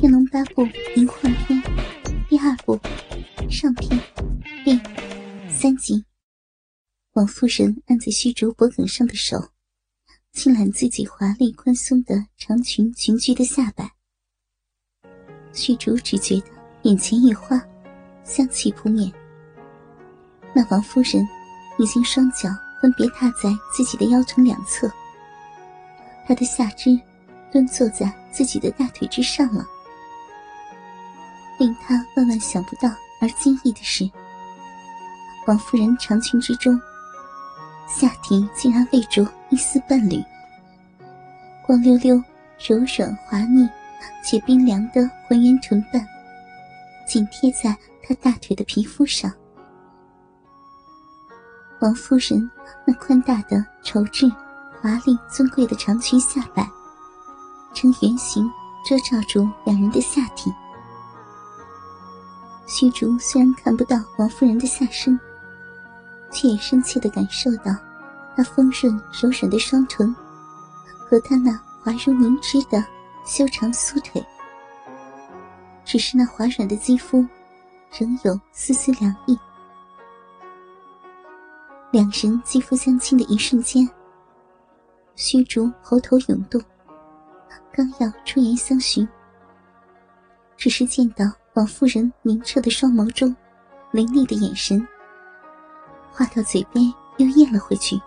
《天龙八部》银幻篇第二部上篇第三集。王夫人按在虚竹脖颈上的手，轻揽自己华丽宽松的长裙裙裾的下摆。虚竹只觉得眼前一花，香气扑面。那王夫人已经双脚分别踏在自己的腰臀两侧，她的下肢蹲坐在自己的大腿之上了。令他万万想不到而惊异的是，王夫人长裙之中，下体竟然未着一丝半缕，光溜溜、柔软滑腻且冰凉的浑圆臀瓣，紧贴在她大腿的皮肤上。王夫人那宽大的绸质、华丽尊贵的长裙下摆，呈圆形遮罩住两人的下体。虚竹虽然看不到王夫人的下身，却也深切的感受到那丰润柔软的双唇和她那滑如凝脂的修长酥腿。只是那滑软的肌肤，仍有丝丝凉意。两人肌肤相亲的一瞬间，虚竹喉头涌动，刚要出言相询，只是见到。王夫人明澈的双眸中，凌厉的眼神，话到嘴边又咽了回去。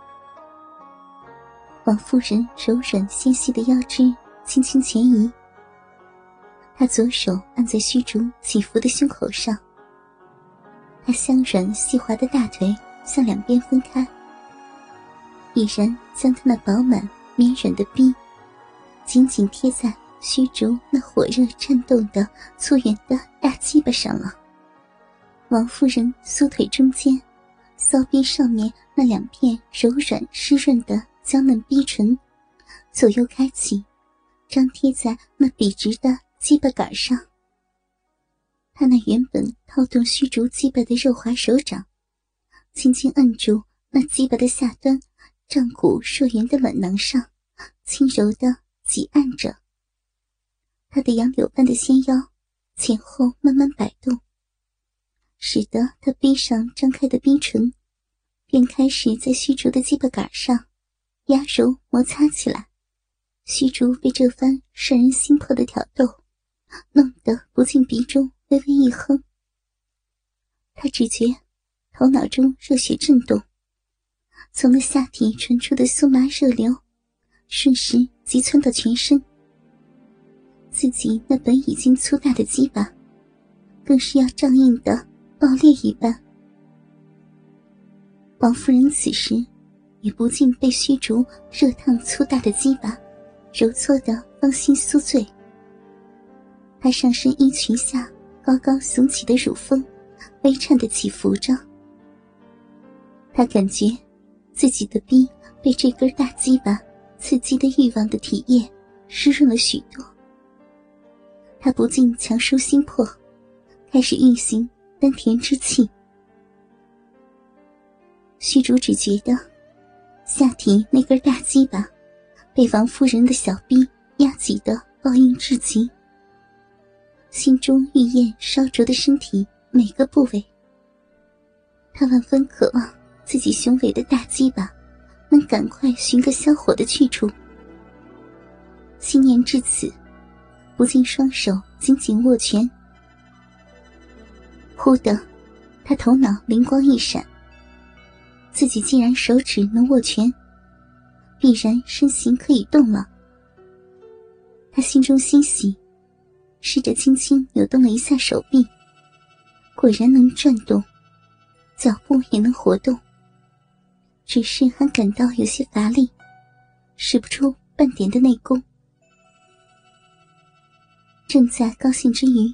王夫人柔软纤细的腰肢轻轻前移，她左手按在虚竹起伏的胸口上，她香软细滑的大腿向两边分开，已然将她那饱满绵软的臂紧紧贴在。虚竹那火热颤动的粗圆的大鸡巴上了。王夫人酥腿中间，骚逼上面那两片柔软湿润的娇嫩逼唇，左右开启，张贴在那笔直的鸡巴杆上。他那原本套动虚竹鸡巴的肉滑手掌，轻轻摁住那鸡巴的下端，胀鼓硕圆的卵囊上，轻柔的挤按着。他的杨柳般的纤腰前后慢慢摆动，使得他逼上张开的逼唇便开始在虚竹的鸡巴杆上压揉摩擦起来。虚竹被这番摄人心魄的挑逗弄得不禁鼻中微微一哼，他只觉头脑中热血震动，从那下体传出的酥麻热流瞬时急窜到全身。自己那本已经粗大的鸡巴，更是要胀硬的爆裂一般。王夫人此时也不禁被虚竹热烫粗大的鸡巴揉搓的芳心酥醉。她上身衣裙下高高耸起的乳峰微颤的起伏着。她感觉自己的臂被这根大鸡巴刺激的欲望的体液湿润了许多。他不禁强收心魄，开始运行丹田之气。虚竹只觉得下体那根大鸡巴被王夫人的小臂压挤的抱硬至极，心中欲焰烧灼的身体每个部位。他万分渴望自己雄伟的大鸡巴能赶快寻个消火的去处。心念至此。不禁双手紧紧握拳，忽的，他头脑灵光一闪。自己既然手指能握拳，必然身形可以动了。他心中欣喜，试着轻轻扭动了一下手臂，果然能转动，脚步也能活动，只是还感到有些乏力，使不出半点的内功。正在高兴之余，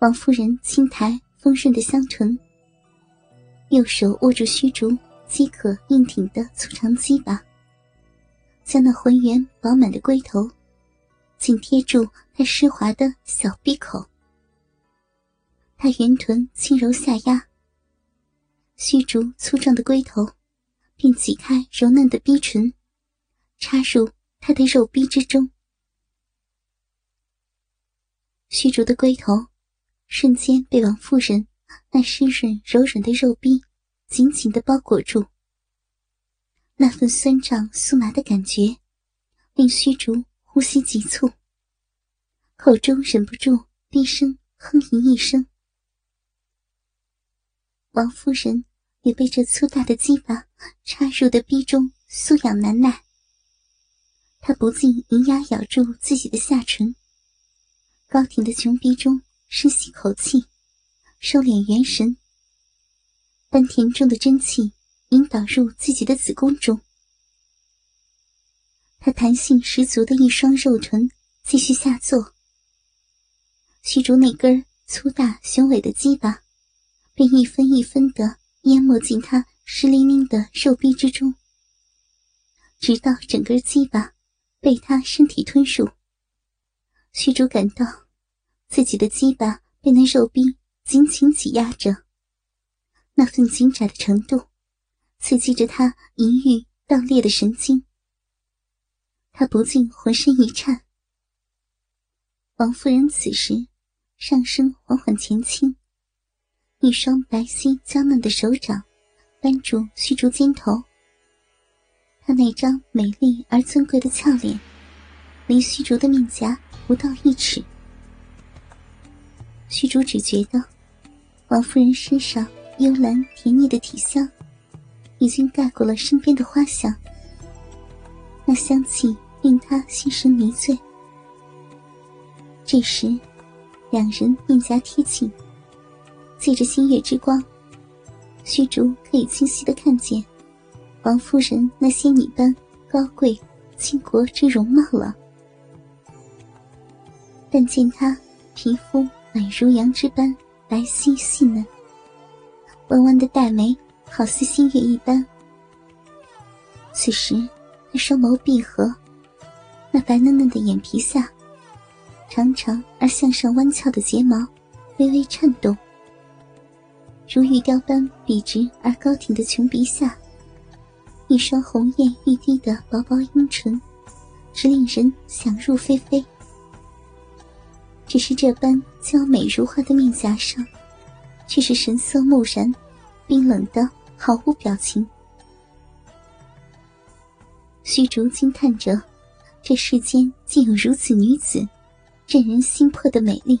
王夫人轻抬丰润的香唇，右手握住虚竹饥渴硬挺的粗长鸡巴，将那浑圆饱满的龟头紧贴住她湿滑的小闭口。她圆臀轻柔下压，虚竹粗壮的龟头便挤开柔嫩的逼唇，插入她的肉逼之中。虚竹的龟头瞬间被王夫人那湿润柔软的肉壁紧紧的包裹住，那份酸胀酥麻的感觉令虚竹呼吸急促，口中忍不住低声哼吟一声。王夫人也被这粗大的鸡巴插入的逼中酥痒难耐，她不禁银牙咬住自己的下唇。高挺的穷鼻中深吸口气，收敛元神。丹田中的真气引导入自己的子宫中。他弹性十足的一双肉臀继续下坐。虚竹那根粗大雄伟的鸡巴，便一分一分的淹没进他湿淋淋的肉壁之中，直到整根鸡巴被他身体吞入。虚竹感到。自己的鸡巴被那肉壁紧紧挤压着，那份紧窄的程度，刺激着他淫欲荡裂的神经。他不禁浑身一颤。王夫人此时上身缓缓前倾，一双白皙娇嫩的手掌扳住虚竹肩头。她那张美丽而尊贵的俏脸，离虚竹的面颊不到一尺。虚竹只觉得，王夫人身上幽兰甜腻的体香，已经盖过了身边的花香。那香气令他心神迷醉。这时，两人面颊贴近，借着星月之光，虚竹可以清晰的看见王夫人那仙女般高贵倾国之容貌了。但见她皮肤。宛如羊脂般白皙细嫩，弯弯的黛眉好似新月一般。此时，那双眸闭合，那白嫩嫩的眼皮下，长长而向上弯翘的睫毛微微颤动。如玉雕般笔直而高挺的琼鼻下，一双红艳欲滴的薄薄阴唇，直令人想入非非。只是这般娇美如花的面颊上，却是神色木然、冰冷的，毫无表情。虚竹惊叹着，这世间竟有如此女子，震人心魄的美丽。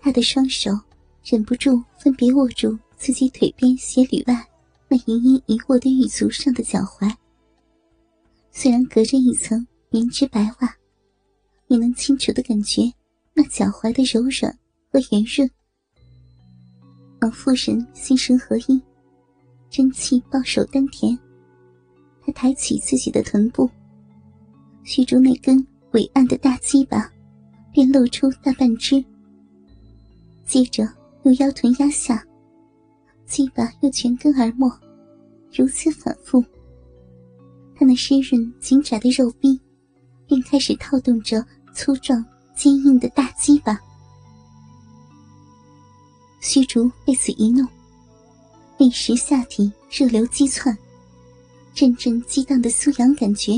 他的双手忍不住分别握住自己腿边鞋履外那盈盈一握的玉足上的脚踝，虽然隔着一层棉质白袜。你能清楚的感觉那脚踝的柔软和圆润。老妇人心神合一，真气抱守丹田。她抬起自己的臀部，虚竹那根伟岸的大鸡巴便露出大半只。接着又腰臀压下，鸡巴又全根而没，如此反复。她那湿润紧窄的肉壁便开始套动着。粗壮坚硬的大鸡巴，虚竹被此一弄，立时下体热流激窜，阵阵激荡的酥痒感觉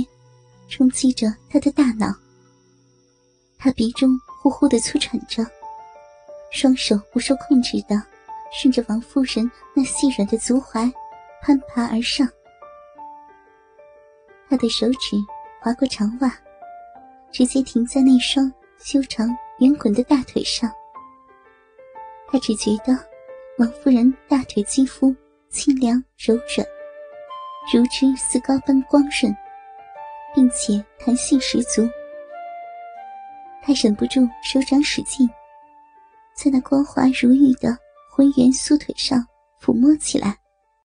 冲击着他的大脑。他鼻中呼呼的粗喘着，双手不受控制的顺着王夫人那细软的足踝攀爬而上，他的手指划过长袜。直接停在那双修长圆滚的大腿上。他只觉得王夫人大腿肌肤清凉柔软，如脂似膏般光润，并且弹性十足。他忍不住手掌使劲，在那光滑如玉的浑圆酥腿上抚摸起来。